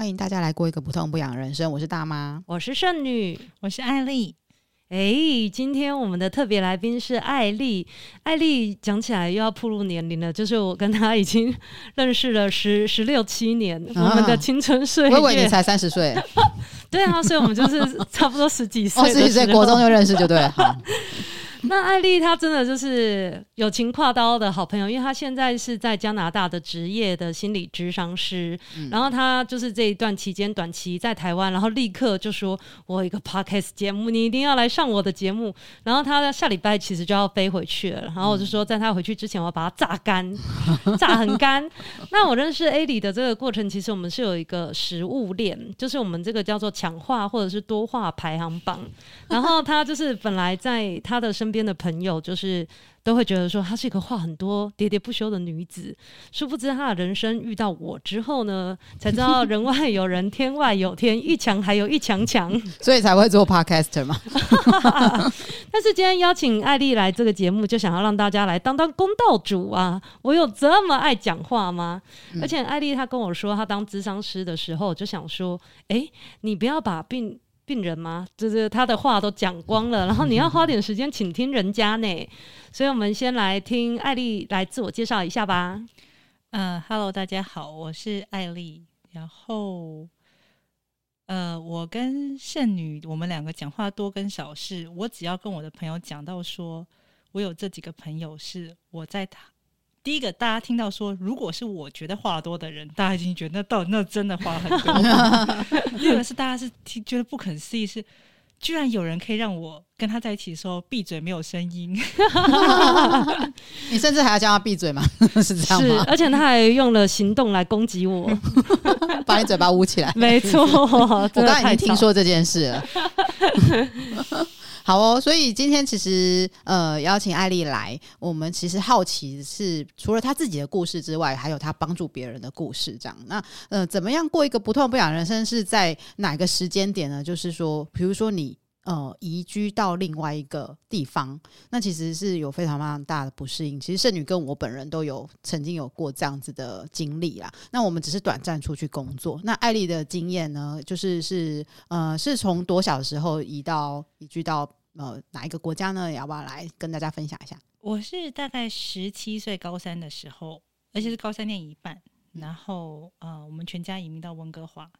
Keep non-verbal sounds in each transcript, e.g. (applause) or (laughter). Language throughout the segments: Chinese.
欢迎大家来过一个不痛不痒的人生。我是大妈，我是剩女，我是艾丽。哎，今天我们的特别来宾是艾丽。艾丽讲起来又要步入年龄了，就是我跟她已经 (laughs) 认识了十十六七年，啊、我们的青春岁月。我以为你才三十岁。(laughs) 对啊，所以我们就是差不多十几岁，十几岁国中就认识就对了。好 (laughs) 那艾丽她真的就是友情跨刀的好朋友，因为她现在是在加拿大的职业的心理智商师，嗯、然后她就是这一段期间短期在台湾，然后立刻就说：“我有一个 podcast 节目，你一定要来上我的节目。”然后她下礼拜其实就要飞回去了，然后我就说，在她回去之前，我要把她榨干，榨很干。(laughs) 那我认识艾丽的这个过程，其实我们是有一个食物链，就是我们这个叫做强化或者是多化排行榜。然后她就是本来在她的身边的朋友就是都会觉得说她是一个话很多、喋喋不休的女子，殊不知她的人生遇到我之后呢，才知道人外有人，天外有天，一强还有一强强，(laughs) 所以才会做 podcaster 嘛。(laughs) 但是今天邀请艾丽来这个节目，就想要让大家来当当公道主啊！我有这么爱讲话吗？嗯、而且艾丽她跟我说，她当咨商师的时候，就想说，哎、欸，你不要把病。病人吗？就是他的话都讲光了，然后你要花点时间倾听人家呢。所以，我们先来听艾丽来自我介绍一下吧。嗯哈喽，Hello, 大家好，我是艾丽。然后，呃，我跟圣女，我们两个讲话多跟少是，我只要跟我的朋友讲到说，我有这几个朋友是我在他。第一个，大家听到说，如果是我觉得话多的人，大家已经觉得那到那真的话很多。(laughs) 第二个是大家是听觉得不可思议，是居然有人可以让我跟他在一起的时候闭嘴没有声音。你甚至还要叫他闭嘴吗？(laughs) 是这样吗？是，而且他还用了行动来攻击我，(laughs) 把你嘴巴捂起来。没错，我刚才已经听说这件事了。好哦，所以今天其实呃邀请艾丽来，我们其实好奇是除了她自己的故事之外，还有她帮助别人的故事。这样，那呃怎么样过一个不痛不痒人生？是在哪个时间点呢？就是说，比如说你呃移居到另外一个地方，那其实是有非常非常大的不适应。其实圣女跟我本人都有曾经有过这样子的经历啦。那我们只是短暂出去工作。那艾丽的经验呢，就是是呃是从多小的时候移到移居到。呃，哪一个国家呢？要不要来跟大家分享一下？我是大概十七岁高三的时候，而且是高三念一半，然后呃，我们全家移民到温哥华。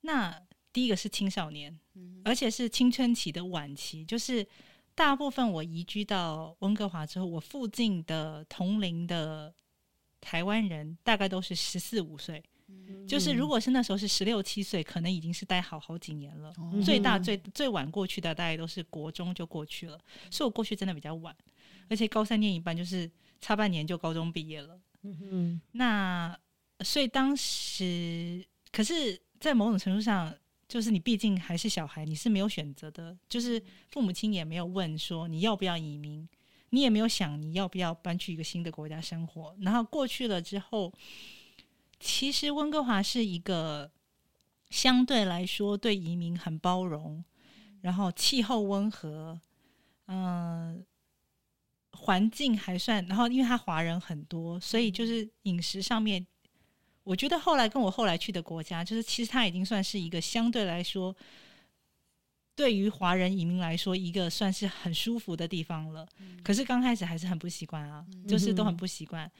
那第一个是青少年，而且是青春期的晚期，就是大部分我移居到温哥华之后，我附近的同龄的台湾人大概都是十四五岁。就是，如果是那时候是十六七岁，可能已经是待好好几年了。嗯、最大最最晚过去的，大概都是国中就过去了。所以我过去真的比较晚，而且高三念一半，就是差半年就高中毕业了。那所以当时，可是，在某种程度上，就是你毕竟还是小孩，你是没有选择的。就是父母亲也没有问说你要不要移民，你也没有想你要不要搬去一个新的国家生活。然后过去了之后。其实温哥华是一个相对来说对移民很包容，然后气候温和，嗯、呃，环境还算，然后因为他华人很多，所以就是饮食上面，我觉得后来跟我后来去的国家，就是其实它已经算是一个相对来说，对于华人移民来说，一个算是很舒服的地方了。可是刚开始还是很不习惯啊，就是都很不习惯。嗯，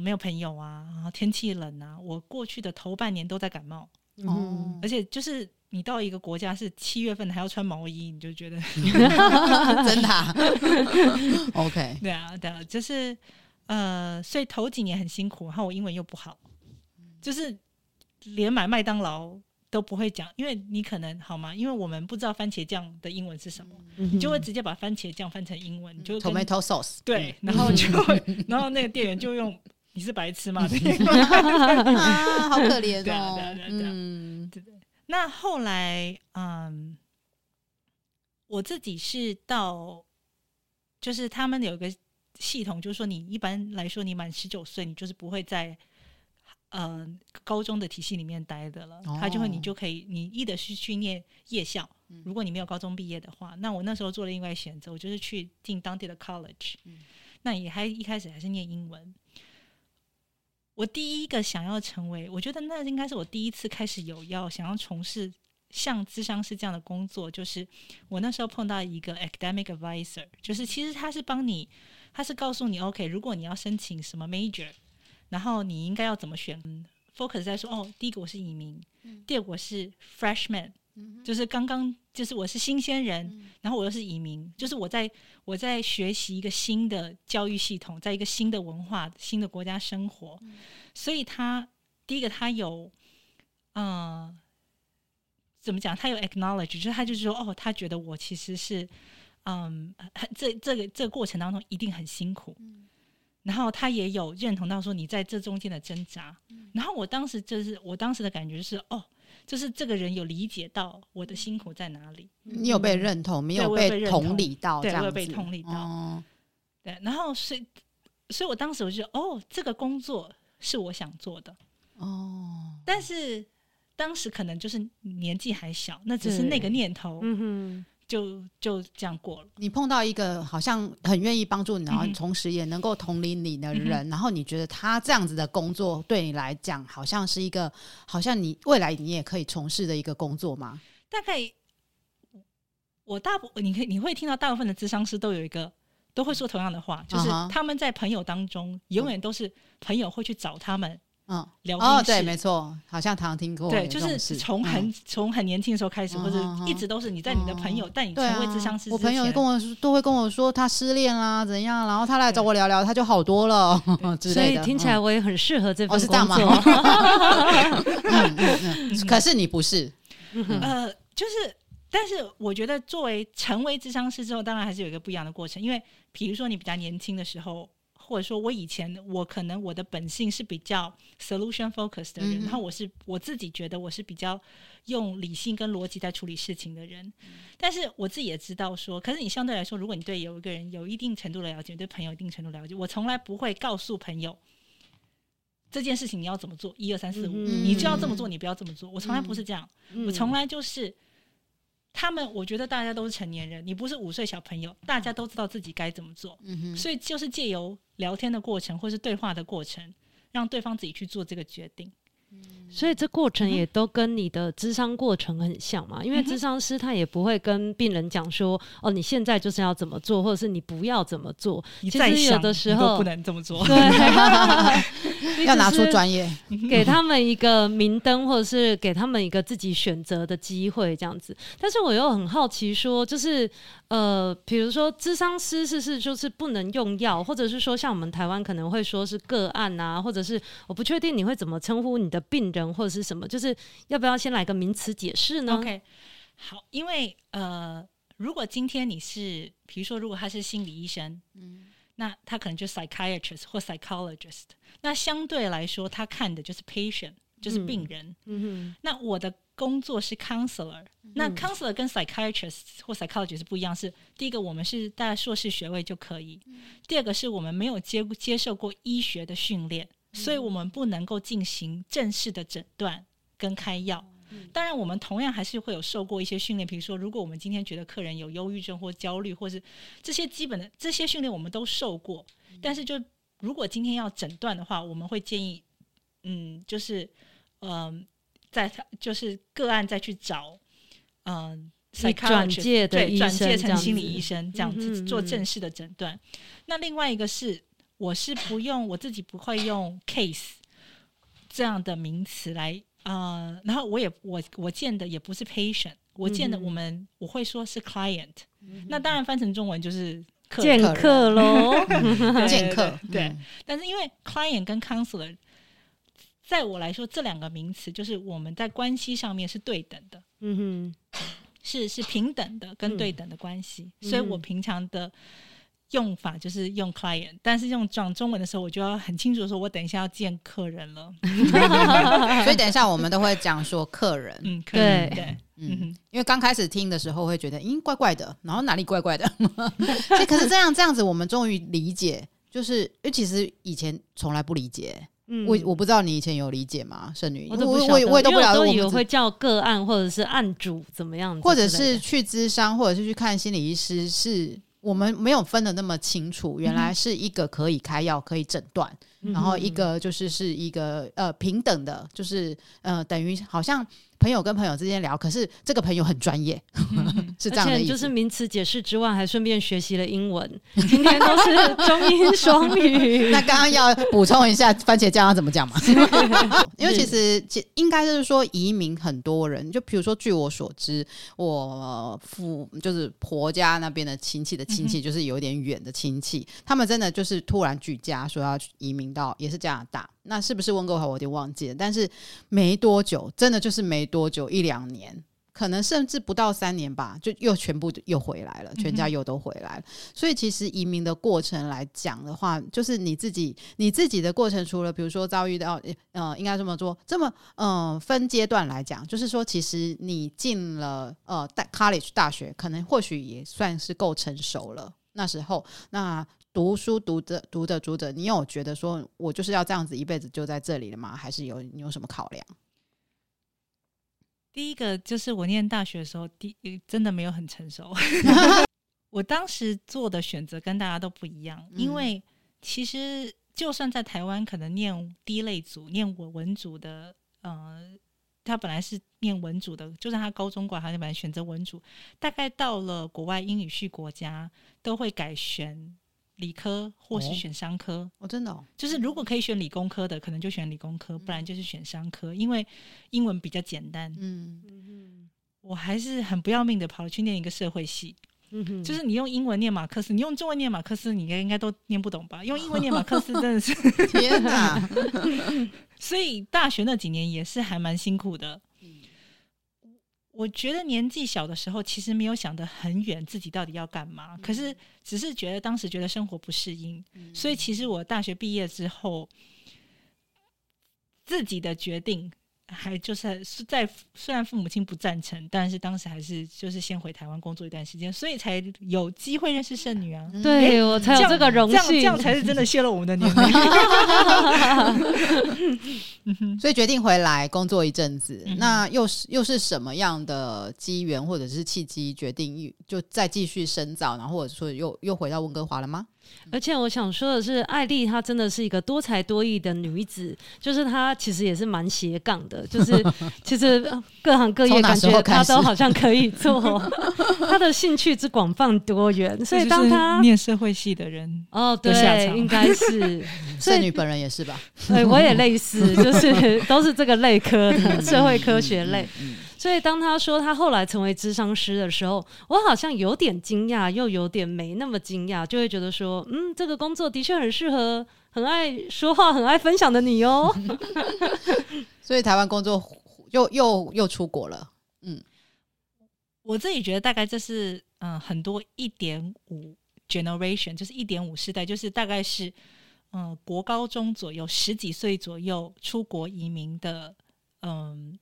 没有朋友啊，然后天气冷啊，我过去的头半年都在感冒，嗯，而且就是你到一个国家是七月份还要穿毛衣，你就觉得 (laughs) (laughs) 真的啊？(laughs) OK，对啊，对啊，就是呃，所以头几年很辛苦，然后我英文又不好，就是连买麦当劳。都不会讲，因为你可能好吗？因为我们不知道番茄酱的英文是什么，嗯、你就会直接把番茄酱翻成英文，就 tomato sauce 对，然后就会，(laughs) 然后那个店员就用你是白痴吗？(laughs) 啊，好可怜哦，对啊，对啊，对啊，嗯，对对。那后来，嗯，我自己是到，就是他们有一个系统，就是说你一般来说你满十九岁，你就是不会再。嗯、呃，高中的体系里面待的了，他就会你就可以，你一的是去念夜校。如果你没有高中毕业的话，那我那时候做了另外选择，我就是去进当地的 college。那也还一开始还是念英文。我第一个想要成为，我觉得那应该是我第一次开始有要想要从事像咨商师这样的工作，就是我那时候碰到一个 academic advisor，就是其实他是帮你，他是告诉你，OK，如果你要申请什么 major，然后你应该要怎么选，focus 在说，哦，第一个我是移民，第二个我是 freshman。就是刚刚，就是我是新鲜人，嗯、然后我又是移民，就是我在我在学习一个新的教育系统，在一个新的文化、新的国家生活，嗯、所以他第一个他有，嗯、呃，怎么讲？他有 acknowledge，就是他就是说，哦，他觉得我其实是，嗯，这这个这个过程当中一定很辛苦，嗯、然后他也有认同到说你在这中间的挣扎，嗯、然后我当时就是我当时的感觉是，哦。就是这个人有理解到我的辛苦在哪里，你有被认同，没有被同理到，对，我有被同理到，哦、对，然后所以，所以我当时我就哦，这个工作是我想做的，哦，但是当时可能就是年纪还小，那只是那个念头，嗯哼。就就这样过了。你碰到一个好像很愿意帮助你，然后同时也能够同理你的人，嗯、然后你觉得他这样子的工作对你来讲，好像是一个，好像你未来你也可以从事的一个工作吗？大概我大部你可以你会听到大部分的智商师都有一个都会说同样的话，就是他们在朋友当中永远都是朋友会去找他们。嗯，聊天哦，对，没错，好像常常听过。对，就是从很从很年轻的时候开始，或者一直都是你在你的朋友带你成为智商师。我朋友跟我，都会跟我说他失恋啦，怎样，然后他来找我聊聊，他就好多了。所以听起来我也很适合这份工作。(laughs) 可是你不是，(laughs) 呃，就是，但是我觉得作为成为智商师之后，当然还是有一个不一样的过程，因为比如说你比较年轻的时候。或者说，我以前我可能我的本性是比较 solution focused 的人，嗯、然后我是我自己觉得我是比较用理性跟逻辑在处理事情的人。嗯、但是我自己也知道说，可是你相对来说，如果你对有一个人有一定程度的了解，对朋友一定程度了解，我从来不会告诉朋友这件事情你要怎么做，一二三四五，你就要这么做，你不要这么做。我从来不是这样，嗯、我从来就是。他们，我觉得大家都是成年人，你不是五岁小朋友，大家都知道自己该怎么做，嗯、哼所以就是借由聊天的过程或是对话的过程，让对方自己去做这个决定。所以这过程也都跟你的咨商过程很像嘛，因为咨商师他也不会跟病人讲说，哦，你现在就是要怎么做，或者是你不要怎么做。你其实有的时候不能这么做，对，(laughs) (laughs) 要拿出专业，给他们一个明灯，或者是给他们一个自己选择的机会，这样子。但是我又很好奇，说就是。呃，比如说，咨商师是是就是不能用药，或者是说，像我们台湾可能会说是个案啊，或者是我不确定你会怎么称呼你的病人或者是什么，就是要不要先来个名词解释呢？OK，好，因为呃，如果今天你是，比如说，如果他是心理医生，嗯，那他可能就 psychiatrist 或 psychologist，那相对来说，他看的就是 patient，就是病人，嗯，那我的。工作是 counselor，那 counselor 跟 psychiatrist 或 psychologist 是不一样，是第一个我们是大概硕士学位就可以，第二个是我们没有接接受过医学的训练，所以我们不能够进行正式的诊断跟开药。当然，我们同样还是会有受过一些训练，比如说，如果我们今天觉得客人有忧郁症或焦虑，或是这些基本的这些训练我们都受过，但是就如果今天要诊断的话，我们会建议，嗯，就是嗯。呃在就是个案再去找，嗯、呃，转介的医生，转介成心理医生这样子做正式的诊断。嗯嗯嗯，那另外一个是，我是不用我自己不会用 case 这样的名词来啊、呃，然后我也我我见的也不是 patient，我见的我们、嗯、我会说是 client，、嗯、那当然翻成中文就是客见客喽，(laughs) 见客对，嗯、但是因为 client 跟 counselor。在我来说，这两个名词就是我们在关系上面是对等的，嗯哼，是是平等的跟对等的关系，嗯、所以我平常的用法就是用 client，但是用讲中文的时候，我就要很清楚的说，我等一下要见客人了，(laughs) 所以等一下我们都会讲说客人，嗯，客人对，对，嗯。哼，因为刚开始听的时候会觉得，咦，怪怪的，然后哪里怪怪的，所以可是这样这样子，我们终于理解，就是因为其实以前从来不理解。嗯，我我不知道你以前有理解吗？圣女，我都不我我也都不了解，我以为会叫个案或者是案主怎么样，或者是去咨商，或者是去看心理医师，是我们没有分的那么清楚。原来是一个可以开药、可以诊断，然后一个就是是一个呃平等的，就是呃等于好像。朋友跟朋友之间聊，可是这个朋友很专业，嗯、是这样的意思。就是名词解释之外，还顺便学习了英文。今天都是中英双语。(laughs) 那刚刚要补充一下，番茄酱要怎么讲嘛？(laughs) 因为其实其应该就是说，移民很多人，就比如说，据我所知，我父就是婆家那边的亲戚的亲戚，就是有点远的亲戚，嗯、他们真的就是突然举家说要移民到，也是加拿大。那是不是温哥华？我有点忘记了，但是没多久，真的就是没多久，一两年，可能甚至不到三年吧，就又全部又回来了，全家又都回来了。嗯、所以其实移民的过程来讲的话，就是你自己你自己的过程，除了比如说遭遇到呃，应该这么说，这么嗯、呃、分阶段来讲，就是说其实你进了呃大 college 大学，可能或许也算是够成熟了。那时候那。读书读着读着读着，你有觉得说我就是要这样子一辈子就在这里了吗？还是有你有什么考量？第一个就是我念大学的时候，第真的没有很成熟。(laughs) 我当时做的选择跟大家都不一样，因为其实就算在台湾，可能念第一类组、念文文组的，呃，他本来是念文组的，就算他高中过来，他就本来选择文组，大概到了国外英语系国家，都会改选。理科或是选商科，哦，哦，真的，哦，就是如果可以选理工科的，可能就选理工科，不然就是选商科，因为英文比较简单。嗯嗯，我还是很不要命的跑去念一个社会系，嗯哼，就是你用英文念马克思，你用中文念马克思，你应该应该都念不懂吧？(laughs) 用英文念马克思真的是天哪！(laughs) 所以大学那几年也是还蛮辛苦的。我觉得年纪小的时候，其实没有想得很远，自己到底要干嘛。嗯、可是只是觉得当时觉得生活不适应，嗯、所以其实我大学毕业之后，自己的决定。还就是是在虽然父母亲不赞成，但是当时还是就是先回台湾工作一段时间，所以才有机会认识圣女啊。对，我才有这个荣幸，这样这样才是真的泄露我们的年龄。(laughs) 所以决定回来工作一阵子，那又是又是什么样的机缘或者是契机决定就再继续深造，然后或者说又又回到温哥华了吗？而且我想说的是，艾丽她真的是一个多才多艺的女子，就是她其实也是蛮斜杠的，就是 (laughs) 其实各行各业感觉她都好像可以做，(laughs) 她的兴趣之广泛多元，所以当她念社会系的人哦，对，应该是 (laughs) 圣女本人也是吧？对，我也类似，就是都是这个类科的社会科学类。嗯嗯嗯所以当他说他后来成为咨商师的时候，我好像有点惊讶，又有点没那么惊讶，就会觉得说，嗯，这个工作的确很适合很爱说话、很爱分享的你哦。(laughs) 所以台湾工作又又又出国了，嗯，我自己觉得大概这是嗯很多一点五 generation，就是一点五世代，就是大概是嗯国高中左右十几岁左右出国移民的嗯。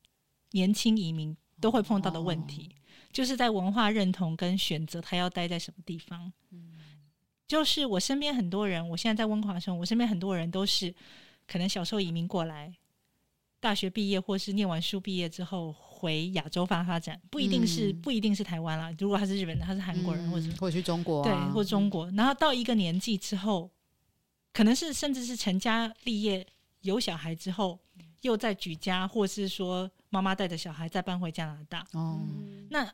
年轻移民都会碰到的问题，哦、就是在文化认同跟选择，他要待在什么地方。嗯、就是我身边很多人，我现在在温哥华生活，我身边很多人都是可能小时候移民过来，大学毕业或是念完书毕业之后回亚洲发发展，不一定是、嗯、不一定是台湾啦。如果他是日本人，他是韩国人，或者或去中国、啊，对，或中国。然后到一个年纪之后，可能是甚至是成家立业有小孩之后，又在举家，或是说。妈妈带着小孩再搬回加拿大。哦，那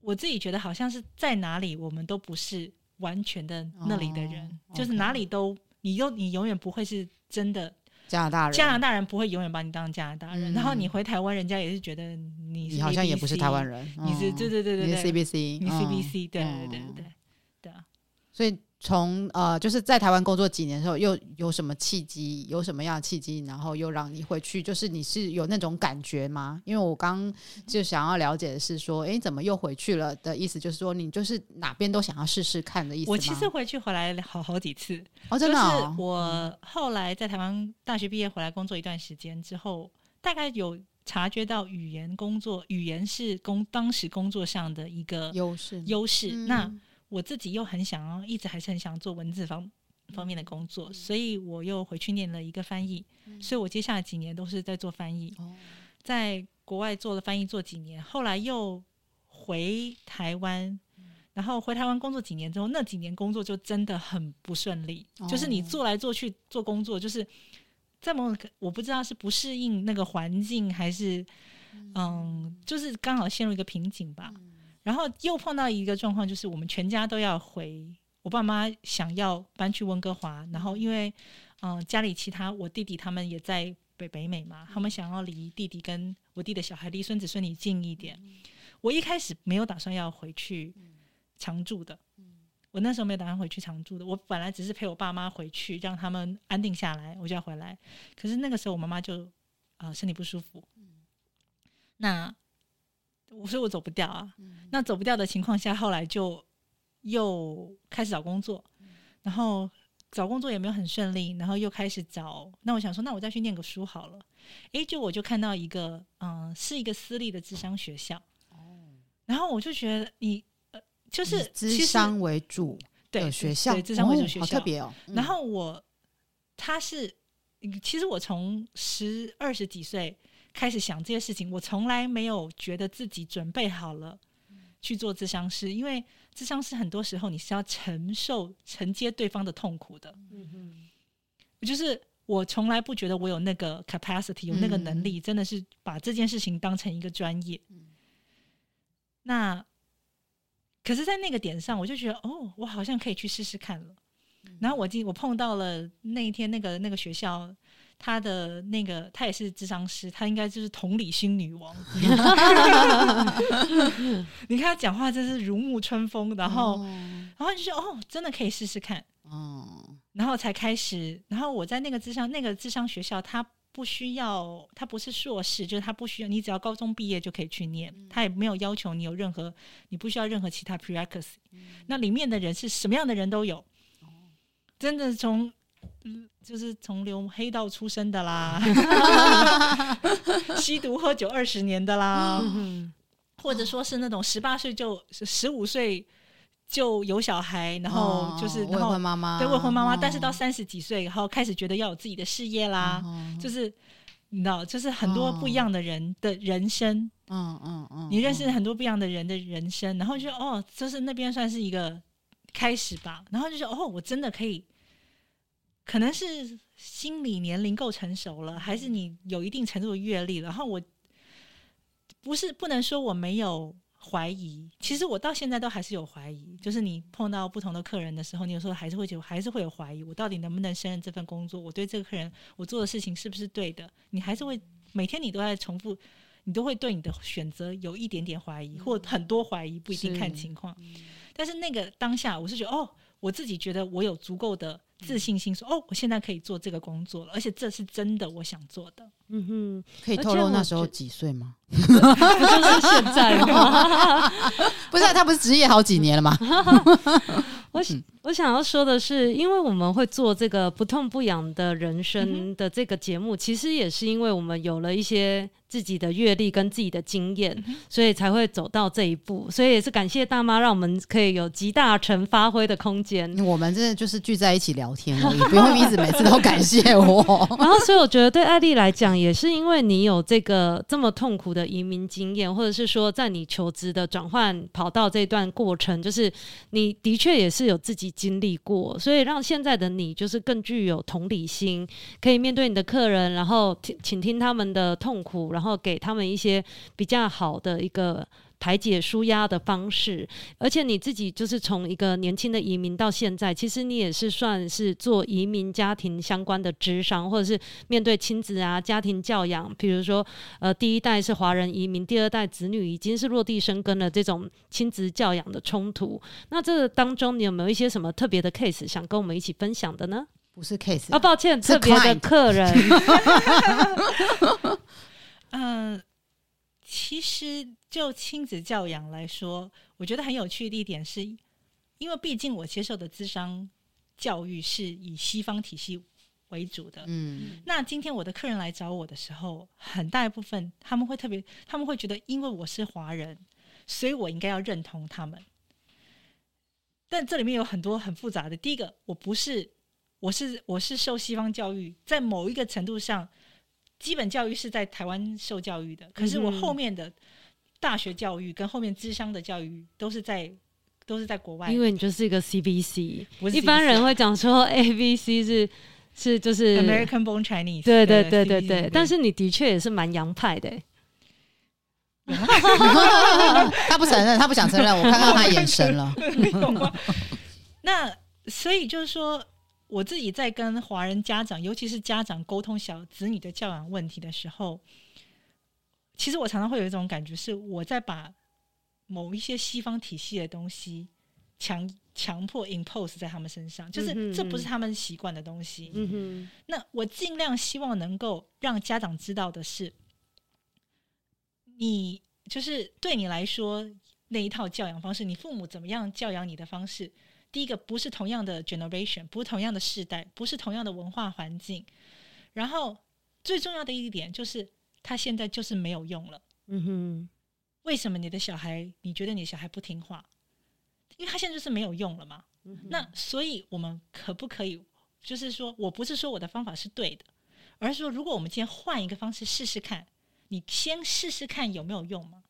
我自己觉得好像是在哪里，我们都不是完全的那里的人，哦、就是哪里都，你又你永远不会是真的加拿大人。加拿大人不会永远把你当加拿大人，嗯、然后你回台湾，人家也是觉得你你好像也不是台湾人，你是对对对对对，你是 CBC，你 CBC，对对对对对啊，所以。从呃，就是在台湾工作几年的时候，又有什么契机？有什么样的契机？然后又让你回去？就是你是有那种感觉吗？因为我刚就想要了解的是说，诶，怎么又回去了？的意思就是说，你就是哪边都想要试试看的意思？我其实回去回来好好几次哦，真的哦。就是我后来在台湾大学毕业回来工作一段时间之后，大概有察觉到语言工作，语言是工当时工作上的一个优势优势。嗯、那我自己又很想要，一直还是很想做文字方方面的工作，嗯、所以我又回去念了一个翻译，嗯、所以我接下来几年都是在做翻译，哦、在国外做了翻译做几年，后来又回台湾，然后回台湾工作几年之后，那几年工作就真的很不顺利，哦、就是你做来做去做工作，就是在某种我不知道是不适应那个环境，还是嗯，嗯，就是刚好陷入一个瓶颈吧。嗯、然后又碰到一个状况，就是我们全家都要回，我爸妈想要搬去温哥华，然后因为嗯家里其他我弟弟他们也在北北美嘛，他们想要离弟弟跟我弟的小孩离孙子孙女近一点。嗯、我一开始没有打算要回去。常住的，我那时候没有打算回去常住的。我本来只是陪我爸妈回去，让他们安定下来，我就要回来。可是那个时候我妈妈就啊、呃、身体不舒服，那我说我走不掉啊。那走不掉的情况下，后来就又开始找工作，然后找工作也没有很顺利，然后又开始找。那我想说，那我再去念个书好了。诶，就我就看到一个嗯、呃，是一个私立的智商学校，哦然后我就觉得你呃。就是智商为主的学校，对，咨商为主学校，好特别哦。然后我，他是，其实我从十二十几岁开始想这些事情，我从来没有觉得自己准备好了去做智商师，因为智商师很多时候你是要承受承接对方的痛苦的。嗯哼，就是我从来不觉得我有那个 capacity，有那个能力，真的是把这件事情当成一个专业。那。可是，在那个点上，我就觉得，哦，我好像可以去试试看了。嗯、然后我今我碰到了那一天，那个那个学校，他的那个他也是智商师，他应该就是同理心女王。(laughs) (laughs) 你看他讲话真是如沐春风，然后，哦、然后就说，哦，真的可以试试看。哦，然后才开始，然后我在那个智商那个智商学校，他。不需要，他不是硕士，就是他不需要，你只要高中毕业就可以去念，他也没有要求你有任何，你不需要任何其他 prerequisite。那里面的人是什么样的人都有，真的从，就是从流黑道出身的啦，(laughs) 吸毒喝酒二十年的啦，或者说是那种十八岁就十五岁。就有小孩，然后就是然后未婚妈妈，对未婚妈妈，但是到三十几岁，然后开始觉得要有自己的事业啦，就是你知道，就是很多不一样的人的人生，嗯嗯嗯，你认识很多不一样的人的人生，然后就哦，就是那边算是一个开始吧，然后就说哦，我真的可以，可能是心理年龄够成熟了，还是你有一定程度的阅历，然后我不是不能说我没有。怀疑，其实我到现在都还是有怀疑。就是你碰到不同的客人的时候，你有时候还是会觉得，还是会有怀疑。我到底能不能胜任这份工作？我对这个客人，我做的事情是不是对的？你还是会每天你都在重复，你都会对你的选择有一点点怀疑，或很多怀疑，不一定看情况。但是那个当下，我是觉得，哦，我自己觉得我有足够的自信心，说，哦，我现在可以做这个工作了，而且这是真的，我想做的。嗯哼，可以透露那时候几岁吗？(laughs) 不就是现在吗？(laughs) 不是、啊，他不是职业好几年了吗？(laughs) 我我想要说的是，因为我们会做这个不痛不痒的人生的这个节目，其实也是因为我们有了一些自己的阅历跟自己的经验，所以才会走到这一步。所以也是感谢大妈，让我们可以有极大成发挥的空间。我们真的就是聚在一起聊天而已，(laughs) 不用一直每次都感谢我。(laughs) 然后，所以我觉得对艾丽来讲，也是因为你有这个这么痛苦的移民经验，或者是说在你求职的转换跑道这段过程，就是你的确也是有自己经历过，所以让现在的你就是更具有同理心，可以面对你的客人，然后听倾听他们的痛苦，然后给他们一些比较好的一个。排解舒压的方式，而且你自己就是从一个年轻的移民到现在，其实你也是算是做移民家庭相关的智商，或者是面对亲子啊、家庭教养，比如说呃，第一代是华人移民，第二代子女已经是落地生根了，这种亲子教养的冲突。那这个当中，你有没有一些什么特别的 case 想跟我们一起分享的呢？不是 case 啊，抱歉，特别的客人。(laughs) 嗯。其实就亲子教养来说，我觉得很有趣的一点是，因为毕竟我接受的智商教育是以西方体系为主的。嗯，那今天我的客人来找我的时候，很大一部分他们会特别，他们会觉得，因为我是华人，所以我应该要认同他们。但这里面有很多很复杂的。第一个，我不是，我是我是受西方教育，在某一个程度上。基本教育是在台湾受教育的，可是我后面的大学教育跟后面智商的教育都是在都是在国外。因为你就是一个 CBC，一般人会讲说 ABC 是是就是 American Born Chinese。对对对对对，对但是你的确也是蛮洋派的。(laughs) (laughs) 他不承认，他不想承认，我看到他眼神了。(laughs) 那所以就是说，我自己在跟华人家长，尤其是家长沟通小子女的教养问题的时候，其实我常常会有一种感觉，是我在把某一些西方体系的东西强强迫 impose 在他们身上，就是这不是他们习惯的东西。嗯哼，那我尽量希望能够让家长知道的是。你就是对你来说那一套教养方式，你父母怎么样教养你的方式，第一个不是同样的 generation，不是同样的世代，不是同样的文化环境，然后最重要的一点就是他现在就是没有用了。嗯哼，为什么你的小孩你觉得你的小孩不听话？因为他现在就是没有用了嘛。嗯。那所以我们可不可以就是说我不是说我的方法是对的，而是说如果我们今天换一个方式试试看。你先试试看有没有用嘛？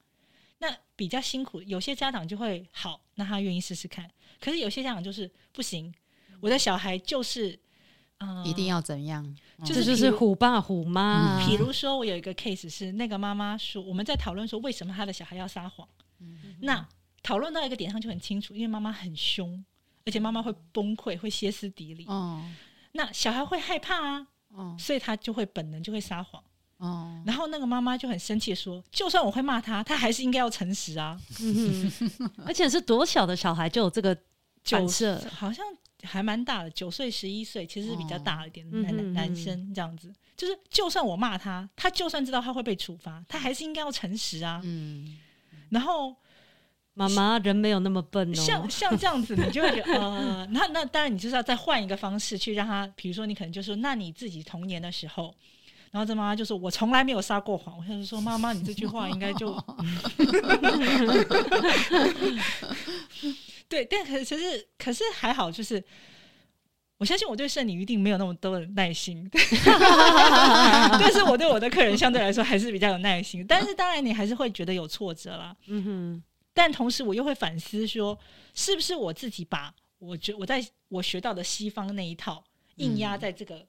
那比较辛苦，有些家长就会好，那他愿意试试看。可是有些家长就是不行，我的小孩就是，呃、一定要怎样？就是就是虎爸虎妈。比如说，我有一个 case 是那个妈妈说，我们在讨论说为什么他的小孩要撒谎。嗯、那讨论到一个点上就很清楚，因为妈妈很凶，而且妈妈会崩溃，会歇斯底里。哦、那小孩会害怕啊，哦、所以他就会本能就会撒谎。哦，然后那个妈妈就很生气说：“就算我会骂他，他还是应该要诚实啊！嗯、而且是多小的小孩就有这个角色，好像还蛮大的，九岁、十一岁，其实是比较大一点的男、哦、男生这样子。就是就算我骂他，他就算知道他会被处罚，他还是应该要诚实啊。嗯，然后妈妈人没有那么笨哦，像像这样子，你就会觉得呃，那那当然你就是要再换一个方式去让他，比如说你可能就说，那你自己童年的时候。”然后这妈妈就说：“我从来没有撒过谎。”我就说：(laughs) “妈妈，你这句话应该就 (laughs)…… 对，但可其实可是还好，就是我相信我对圣女一定没有那么多的耐心，(laughs) 但是我对我的客人相对来说还是比较有耐心。但是当然，你还是会觉得有挫折啦。嗯哼。但同时，我又会反思说，是不是我自己把我觉我在我学到的西方那一套硬压在这个。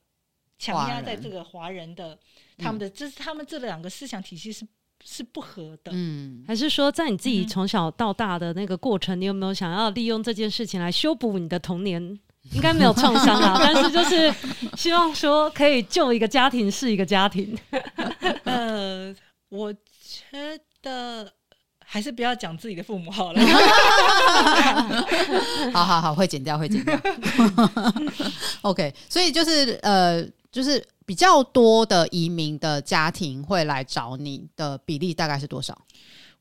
强压在这个华人的人他们的，这是他们这两个思想体系是是不合的。嗯，还是说在你自己从小到大的那个过程，嗯、你有没有想要利用这件事情来修补你的童年？应该没有创伤啊，(laughs) 但是就是希望说可以救一个家庭是一个家庭。(laughs) 呃，我觉得还是不要讲自己的父母好了。(laughs) 好好好，会剪掉，会剪掉。OK，所以就是呃。就是比较多的移民的家庭会来找你的比例大概是多少？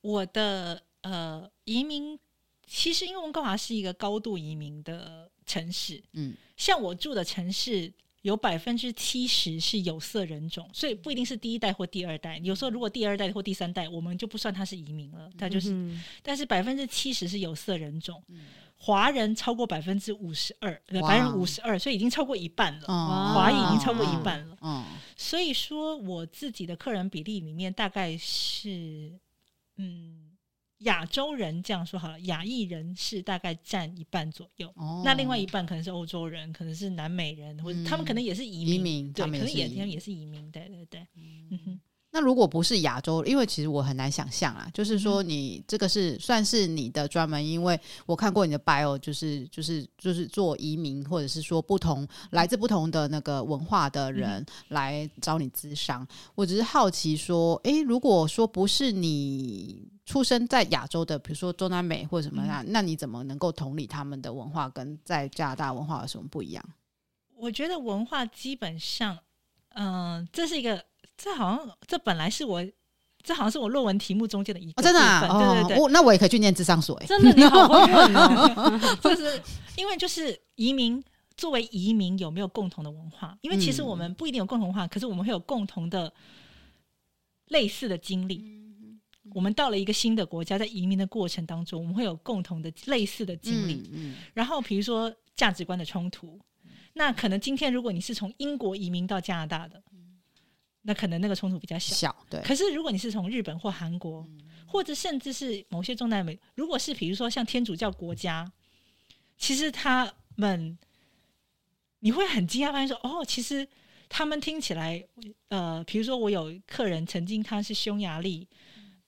我的呃移民其实因为温哥华是一个高度移民的城市，嗯，像我住的城市有百分之七十是有色人种，所以不一定是第一代或第二代。有时候如果第二代或第三代，我们就不算他是移民了，他就是。嗯、但是百分之七十是有色人种。嗯华人超过百分之五十二，百分之五十二，所以已经超过一半了。华裔已经超过一半了。嗯，所以说我自己的客人比例里面大概是，嗯，亚洲人这样说好了，亚裔人是大概占一半左右。哦，那另外一半可能是欧洲人，可能是南美人，或者他们可能也是移民，移民对，可能也他们也是移民，对对对，嗯哼。那如果不是亚洲，因为其实我很难想象啊，就是说你这个是算是你的专门，因为我看过你的 bio，就是就是就是做移民或者是说不同来自不同的那个文化的人来找你咨商。我只是好奇说，诶，如果说不是你出生在亚洲的，比如说中南美或者什么样，那你怎么能够同理他们的文化跟在加拿大文化有什么不一样？我觉得文化基本上，嗯，这是一个。这好像，这本来是我，这好像是我论文题目中间的一个、哦、真的、啊，对对对，哦、那我也可以去念智商所，真的你好会问哦，就是因为就是移民作为移民有没有共同的文化？因为其实我们不一定有共同文化，可是我们会有共同的类似的经历。嗯、我们到了一个新的国家，在移民的过程当中，我们会有共同的类似的经历。嗯嗯、然后比如说价值观的冲突，那可能今天如果你是从英国移民到加拿大的。那可能那个冲突比较小。小对。可是如果你是从日本或韩国，嗯、或者甚至是某些中南美，如果是比如说像天主教国家，其实他们你会很惊讶发现说，哦，其实他们听起来，呃，比如说我有客人曾经他是匈牙利，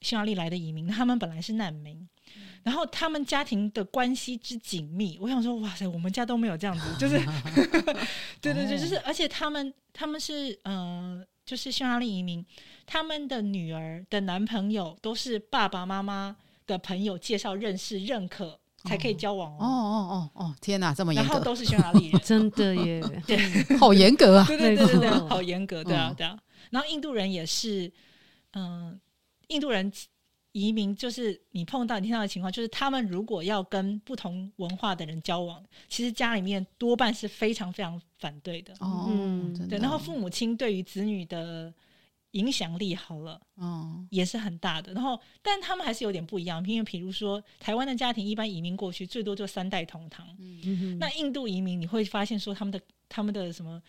匈牙利来的移民，他们本来是难民。然后他们家庭的关系之紧密，我想说，哇塞，我们家都没有这样子，就是，(laughs) 对对对，就是，而且他们他们是呃，就是匈牙利移民，他们的女儿的男朋友都是爸爸妈妈的朋友介绍认识认可才可以交往哦哦哦哦，天哪，这么严格，然后都是匈牙利人，(laughs) 真的耶，(laughs) 对，(laughs) 好严格啊，对对对对对，好严格，对啊对啊，然后印度人也是，嗯，印度人。移民就是你碰到你听到的情况，就是他们如果要跟不同文化的人交往，其实家里面多半是非常非常反对的。哦，对，然后父母亲对于子女的影响力好了，哦，也是很大的。然后，但他们还是有点不一样，因为比如说台湾的家庭一般移民过去最多就三代同堂，嗯哼，那印度移民你会发现说他们的他们的什么。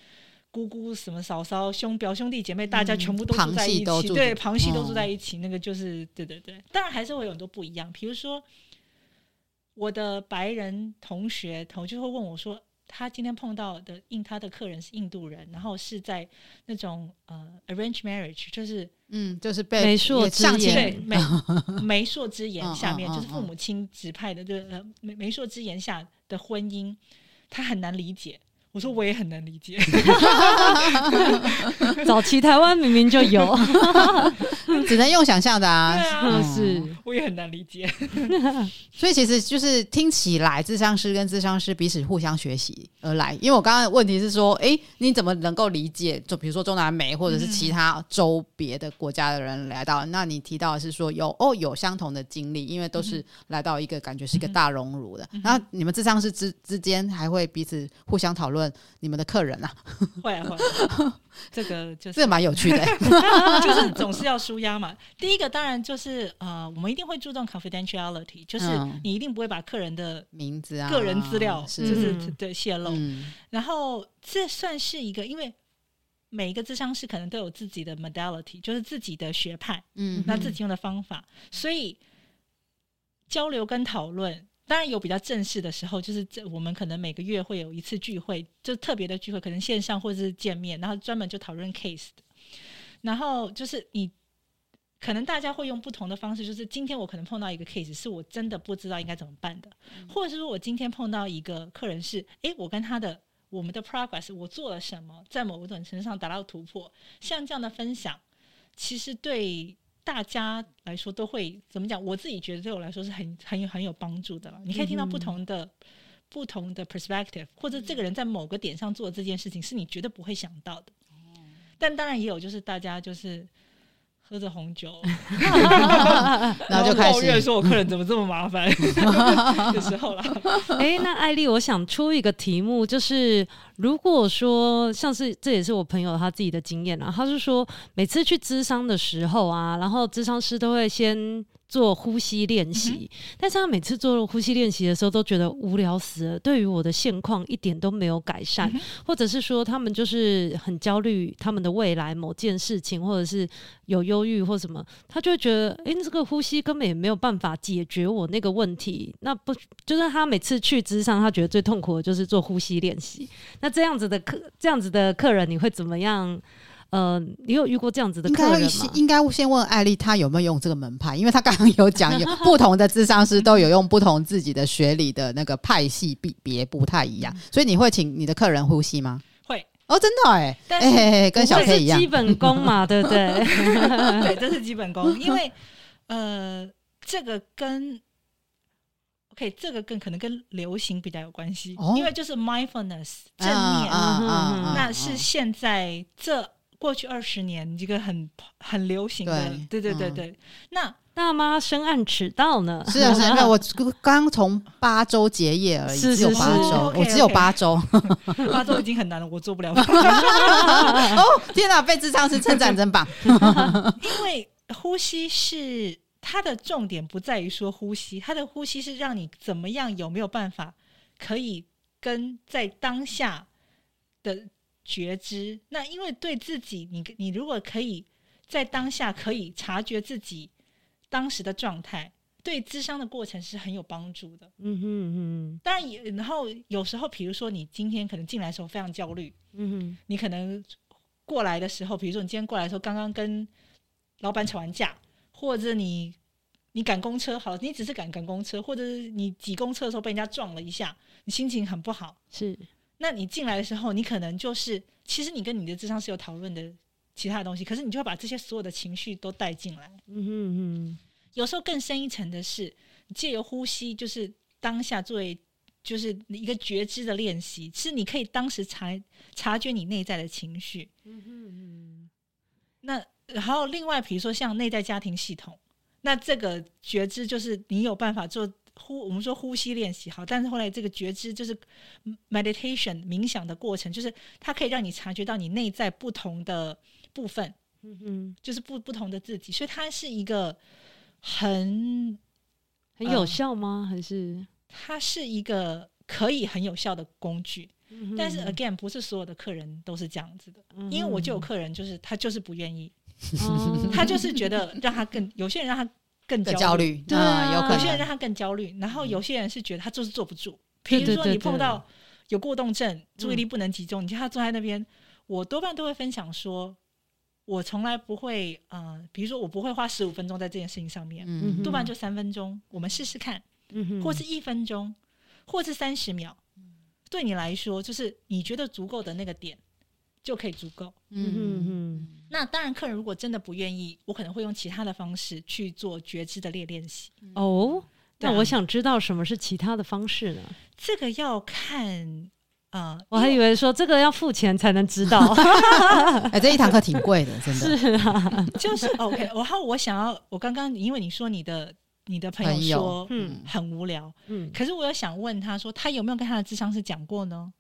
姑姑什么嫂嫂兄表兄弟姐妹，大家全部都住在一起，嗯、对，旁系都住在一起，哦、那个就是对对对。当然还是会有很多不一样，比如说我的白人同学，同就会问我说，他今天碰到的印他的客人是印度人，然后是在那种呃 arranged marriage，就是嗯，就是被 (laughs) 媒妁之言，媒媒妁之言下面，就是父母亲指派的，就是呃媒媒妁之言下的婚姻，他很难理解。我说我也很难理解，(laughs) 早期台湾明明就有，(laughs) 只能用想象的啊。是，我也很难理解。(laughs) 所以其实就是听起来，智商师跟智商师彼此互相学习而来。因为我刚刚的问题是说，哎、欸，你怎么能够理解？就比如说中南美或者是其他周别的国家的人来到，嗯、那你提到的是说有哦有相同的经历，因为都是来到一个感觉是一个大熔炉的。然后你们智商师之之间还会彼此互相讨论。问你们的客人啊，(laughs) 会啊会啊，这个就是。这蛮有趣的，(laughs) 就是总是要舒压嘛。第一个当然就是呃，我们一定会注重 confidentiality，就是你一定不会把客人的名字啊、个人资料就是嗯、对泄露。嗯、然后这算是一个，因为每一个智商师可能都有自己的 modality，就是自己的学派，嗯，那自己用的方法，所以交流跟讨论。当然有比较正式的时候，就是这我们可能每个月会有一次聚会，就特别的聚会，可能线上或者是见面，然后专门就讨论 case 的。然后就是你可能大家会用不同的方式，就是今天我可能碰到一个 case，是我真的不知道应该怎么办的，或者是说我今天碰到一个客人是，诶，我跟他的我们的 progress，我做了什么，在某个程度上达到突破，像这样的分享，其实对。大家来说都会怎么讲？我自己觉得对我来说是很很有很有帮助的了。你可以听到不同的、嗯、不同的 perspective，或者这个人在某个点上做的这件事情是你绝对不会想到的。嗯、但当然也有，就是大家就是。喝着红酒，(laughs) 然后就开始说：“我客人怎么这么麻烦？”的时候啦。哎，那艾莉，我想出一个题目，就是如果说像是这也是我朋友他自己的经验啊，他是说每次去咨商的时候啊，然后咨商师都会先。做呼吸练习，嗯、但是他每次做呼吸练习的时候都觉得无聊死了，对于我的现况一点都没有改善，嗯、或者是说他们就是很焦虑他们的未来某件事情，或者是有忧郁或什么，他就会觉得，哎、欸，这个呼吸根本也没有办法解决我那个问题，那不就是他每次去之上，他觉得最痛苦的就是做呼吸练习，那这样子的客，这样子的客人，你会怎么样？呃，你有遇过这样子的客人吗？应该先问艾丽，她有没有用这个门派？(laughs) 因为她刚刚有讲，有不同的智商师都有用不同自己的学理的那个派系，比别不太一样。所以你会请你的客人呼吸吗？会哦，真的哎，哎，跟小 K 一样，基本功嘛，(laughs) 对不对？(laughs) 对，这是基本功。因为呃，这个跟 OK，这个更可能跟流行比较有关系，因为就是 mindfulness 正念，那是现在这。过去二十年，这个很很流行的，对对对对。那大妈深谙迟到呢？是啊，(laughs) 是啊，我刚从八周结业而已，只有八周，我只有八周，(laughs) 八周已经很难了，我做不了。(laughs) 哦，天哪，被智商是称赞真棒。因为呼吸是它的重点，不在于说呼吸，它的呼吸是让你怎么样，有没有办法可以跟在当下的。觉知。那因为对自己，你你如果可以在当下可以察觉自己当时的状态，对智商的过程是很有帮助的。嗯哼嗯哼。当然也，然后有时候，比如说你今天可能进来的时候非常焦虑，嗯哼，你可能过来的时候，比如说你今天过来的时候，刚刚跟老板吵完架，或者你。你赶公车好，你只是赶赶公车，或者是你挤公车的时候被人家撞了一下，你心情很不好。是，那你进来的时候，你可能就是，其实你跟你的智商是有讨论的其他的东西，可是你就会把这些所有的情绪都带进来。嗯哼哼，有时候更深一层的是，借由呼吸，就是当下作为就是一个觉知的练习，是你可以当时察察觉你内在的情绪。嗯哼哼，那然后另外，比如说像内在家庭系统。那这个觉知就是你有办法做呼，我们说呼吸练习好，但是后来这个觉知就是 meditation 冥想的过程，就是它可以让你察觉到你内在不同的部分，嗯哼，就是不不同的自己，所以它是一个很很有效吗？还是它是一个可以很有效的工具？嗯，但是 again 不是所有的客人都是这样子的，嗯，因为我就有客人就是他就是不愿意。哦、(laughs) 他就是觉得让他更，有些人让他更焦虑，对啊，有可能有些人让他更焦虑，然后有些人是觉得他就是坐不住。比如说你碰到有过动症，注意力不能集中，你叫他坐在那边，我多半都会分享说，我从来不会，呃，比如说我不会花十五分钟在这件事情上面，嗯、多半就三分钟，我们试试看，嗯、或是一分钟，或是三十秒，对你来说就是你觉得足够的那个点。就可以足够。嗯哼哼。那当然，客人如果真的不愿意，我可能会用其他的方式去做觉知的练练习。哦，那我想知道什么是其他的方式呢？这个要看啊，呃、我还以为说这个要付钱才能知道。(laughs) 哎、欸，这一堂课挺贵的，真的。是啊，(laughs) 就是 OK。然后我想要，我刚刚因为你说你的你的朋友说嗯很无聊，嗯，可是我又想问他说，他有没有跟他的智商师讲过呢？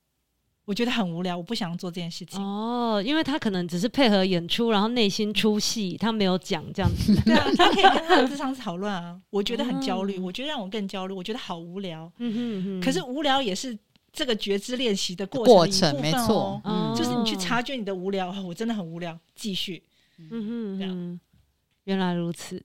我觉得很无聊，我不想做这件事情。哦，因为他可能只是配合演出，然后内心出戏，他没有讲这样子。(laughs) 对啊，他可以跟他的智商师讨论啊。我觉得很焦虑，我觉得让我更焦虑，我觉得好无聊。嗯哼嗯哼。可是无聊也是这个觉知练习的过程，过程没错。嗯，就是你去察觉你的无聊，我真的很无聊，继续。嗯哼，这样。原来如此，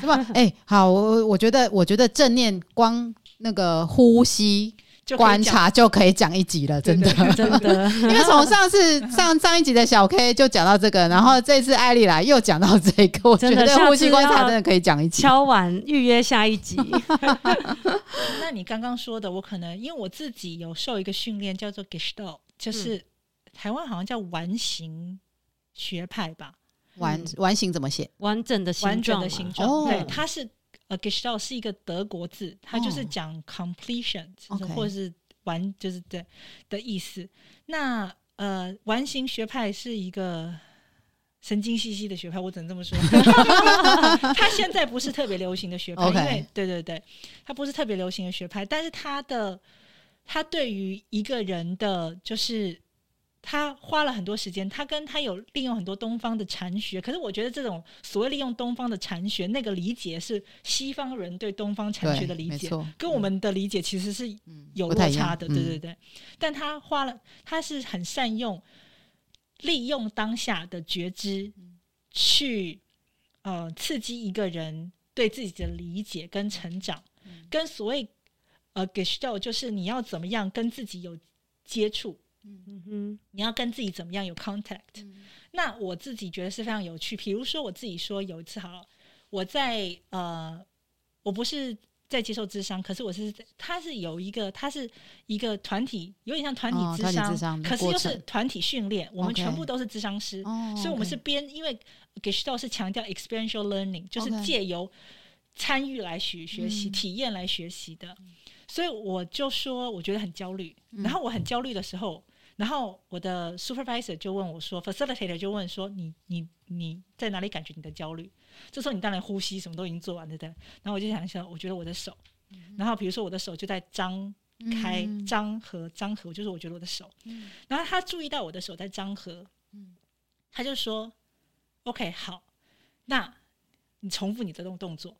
是吧？哎，好，我我觉得，我觉得正念光那个呼吸。观察就可以讲一集了，真的，真的。(laughs) (laughs) 因为从上次 (laughs) 上上一集的小 K 就讲到这个，然后这次艾莉来又讲到这个，我觉得呼吸观察真的可以讲一集。敲完预约下一集。那你刚刚说的，我可能因为我自己有受一个训练，叫做 Gestalt，就是台湾好像叫完形学派吧？完完形怎么写？完整的形状的形状，对，它是。呃，Gestalt 是一个德国字，它就是讲 completion，、哦、或者是完，就是对的意思。那呃，完形学派是一个神经兮兮的学派，我只能这么说。(laughs) (laughs) 他现在不是特别流行的学派因为对对对，他不是特别流行的学派，但是他的他对于一个人的就是。他花了很多时间，他跟他有利用很多东方的禅学，可是我觉得这种所谓利用东方的禅学，那个理解是西方人对东方禅学的理解，跟我们的理解其实是有落差的，嗯、对对对。嗯、但他花了，他是很善用利用当下的觉知去呃刺激一个人对自己的理解跟成长，嗯、跟所谓呃 Gestalt 就是你要怎么样跟自己有接触。嗯哼，你要跟自己怎么样有 contact？、嗯、那我自己觉得是非常有趣。比如说我自己说有一次好了，我在呃，我不是在接受智商，可是我是他是有一个，他是一个团体，有点像团体智商，哦、可是又是团体训练。我们全部都是智商师.所以我们是边因为 Gestalt 是强调 experiential learning，就是借由参与来学学习、嗯、体验来学习的。所以我就说，我觉得很焦虑。然后我很焦虑的时候。然后我的 supervisor 就问我说，facilitator 就问说，你你你在哪里感觉你的焦虑？这时候你当然呼吸什么都已经做完了，的？然后我就想一下，我觉得我的手，嗯、然后比如说我的手就在张开、嗯、张合、张合，就是我觉得我的手。嗯、然后他注意到我的手在张合，嗯、他就说：“OK，好，那你重复你的动动作，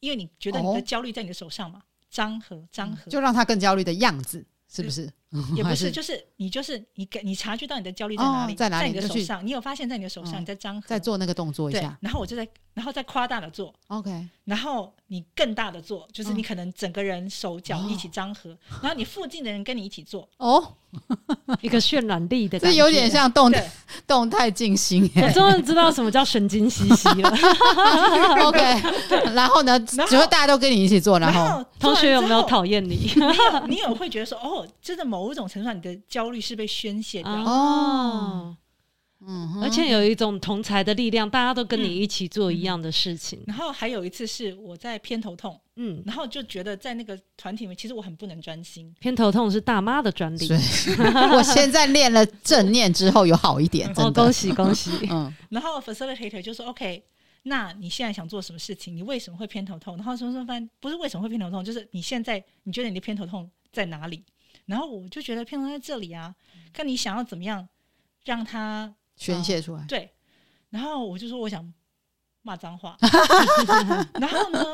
因为你觉得你的焦虑在你的手上嘛，张合张合，就让他更焦虑的样子，是不是？” (laughs) 也不是，就是你就是你感你察觉到你的焦虑在哪里，哦在哪里你的手上，你有发现在你的手上，嗯你在张合，再做那个动作一对下，然后我就在，然后再夸大的做，，OK，然后你更大的做，就是你嗯可能整个人手脚一起张合，然后你附近的人跟你一起做，哦，(laughs) 一个渲染力的这，有点像动对。(laughs) 动态静心我终于知道什么叫神经兮兮了。，OK，然后呢，然后只会大家都跟你一起做，然然后同学有没有讨厌你？你有你有会觉得说，哦，真的某一种程度上，你的焦虑是被宣泄掉的。哦，嗯，而且有一种同才的力量，大家都跟你一起做一样的事情。然后还有一次是我在偏头痛，嗯，然后就觉得在那个团体里面，其实我很不能专心。偏头痛是大妈的专利 (laughs) 我现在练了正念之后有好一点，哦，真的恭，喜恭喜！嗯然后 facilitator 就说：“OK，那你现在想做什么事情？你为什么会偏头痛？然后说说反正不是为什么会偏头痛，就是你现在你觉得你的偏头痛在哪里？然后我就觉得偏头在这里啊，看你想要怎么样让它宣泄出来，对。然后我就说我想骂脏话，(laughs) 然后呢，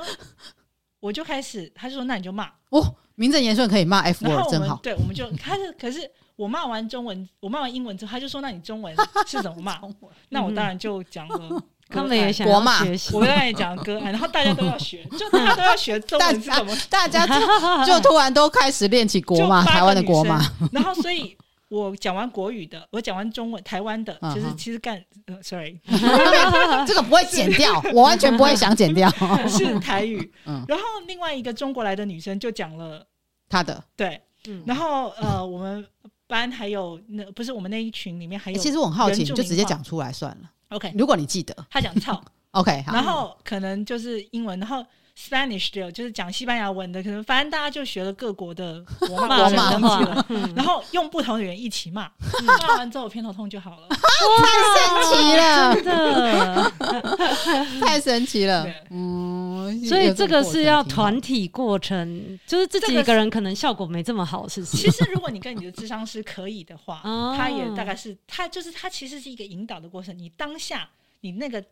我就开始，他就说那你就骂。哦，名正言顺可以骂 F 然后我真好，们对，我们就他是可是我骂完中文，我骂完英文之后，他就说那你中文是怎么骂？(laughs) 那我当然就讲了。他们也想要国骂学习我。当然也讲歌案，然后大家都要学，(laughs) 就大家都要学中文是怎么大家就 (laughs) 就突然都开始练起国骂，就八个台湾的国骂，然后，所以我讲完国语的，我讲完中文，台湾的，嗯哼就是其实干、呃、，sorry，(laughs) 这个不会剪掉，我完全不会想剪掉。是台语。嗯然后另外一个中国来的女生就讲了，她的，对，嗯然后呃，我们班还有那不是我们那一群里面还有，欸其实我很好奇，你就直接讲出来算了。OK，如果你记得。他讲 (laughs) 操。，OK，然后可能就是英文，然后 Spanish 的，就是讲西班牙文的，可能反正大家就学了各国的 (laughs) 国骂了，，嗯然后用不同的语言一起骂，骂完之后我偏头痛就好了。(laughs) 太神奇了，(laughs) 真的。太神奇了。嗯，所以这个是要团体过程，就是自己一个人可能效果没这么好，是不是？其实如果你跟你的智商师可以的话，哦他也大概是他就是他其实是一个引导的过程。你当下你那个，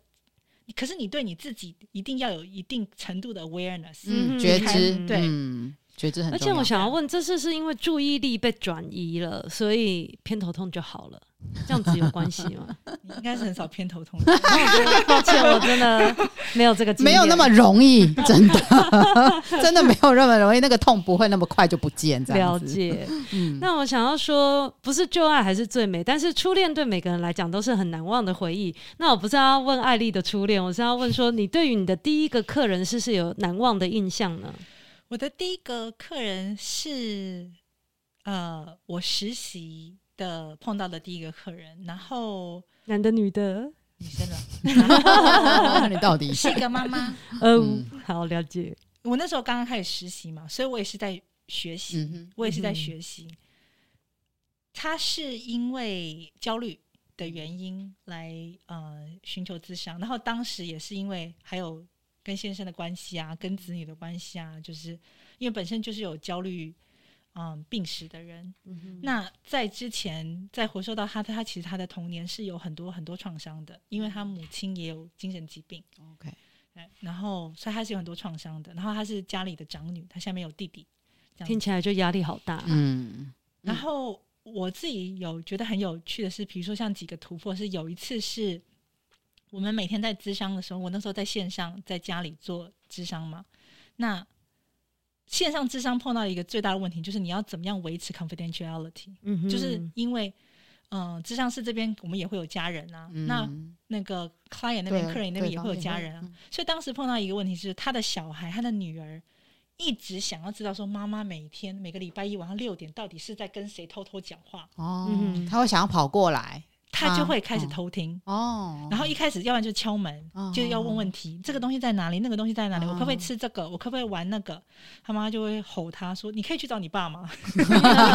可是你对你自己一定要有一定程度的 awareness。觉知，对嗯，觉知很而且。我想要问，这是是因为注意力被转移了，所以偏头痛就好了？(laughs) 这样子有关系吗？你应该是很少偏头痛。抱歉，我真的没有这个，没有那么容易，真的，(laughs) 真的没有那么容易，那个痛不会那么快就不见，这样子。了解。嗯，那我想要说，不是旧爱还是最美，但是初恋对每个人来讲都是很难忘的回忆。那我不是要问艾丽的初恋，我是要问说，你对于你的第一个客人是不是有难忘的印象呢？我的第一个客人是呃，我实习的碰到的第一个客人，然后男的女的？女生了，(laughs) 那你到底是一个妈妈。呃、嗯好了解。我那时候刚刚开始实习嘛，所以我也是在学习，嗯我也是在学习。他是因为焦虑的原因来呃寻求咨商，然后当时也是因为还有跟先生的关系啊，跟子女的关系啊，就是因为本身就是有焦虑嗯病史的人。那在之前，在回溯到他，他其实他的童年是有很多很多创伤的，因为他母亲也有精神疾病。OK？然后所以他是有很多创伤的。然后他是家里的长女，他下面有弟弟，听起来就压力好大。嗯然后我自己有觉得很有趣的是，比如说像几个突破，是有一次是我们每天在咨商的时候，我那时候在线上在家里做咨商嘛，那线上咨商碰到一个最大的问题，就是你要怎么样维持 confidentiality，、嗯哼。就是因为嗯，呃、咨商室这边我们也会有家人啊，嗯。那那个 client 那边、客人那边也会有家人啊，嗯。所以当时碰到一个问题是，他的小孩，他的女儿一直想要知道说，妈妈每天每个礼拜一晚上六点到底是在跟谁偷偷讲话，哦嗯，他会想要跑过来他就会开始偷听。哦，然后一开始，要不然就敲门，哦就要问问题，这个东西在哪里？那个东西在哪里？哦我可不可以吃这个？我可不可以玩那个？他妈就会吼他说：“你可以去找你爸吗？”